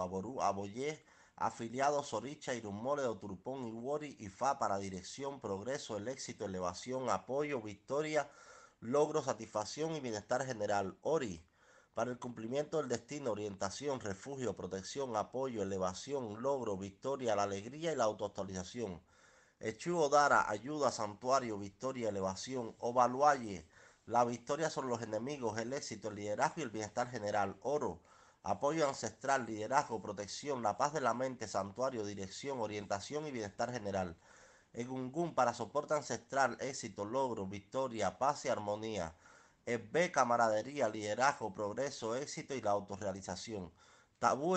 Aború, Aboyé, afiliados Oricha, Irumole, Oturpón, Iwori y FA para dirección, progreso, el éxito, elevación, apoyo, victoria, logro, satisfacción y bienestar general. Ori, para el cumplimiento del destino, orientación, refugio, protección, apoyo, elevación, logro, victoria, la alegría y la autoactualización. Echu Odara, ayuda, santuario, victoria, elevación. Ovaluaye, la victoria sobre los enemigos, el éxito, el liderazgo y el bienestar general. Oro, apoyo ancestral, liderazgo, protección, la paz de la mente, santuario, dirección, orientación y bienestar general. Egungun para soporte ancestral, éxito, logro, victoria, paz y armonía. Ebbe, camaradería, liderazgo, progreso, éxito y la autorrealización. Tabú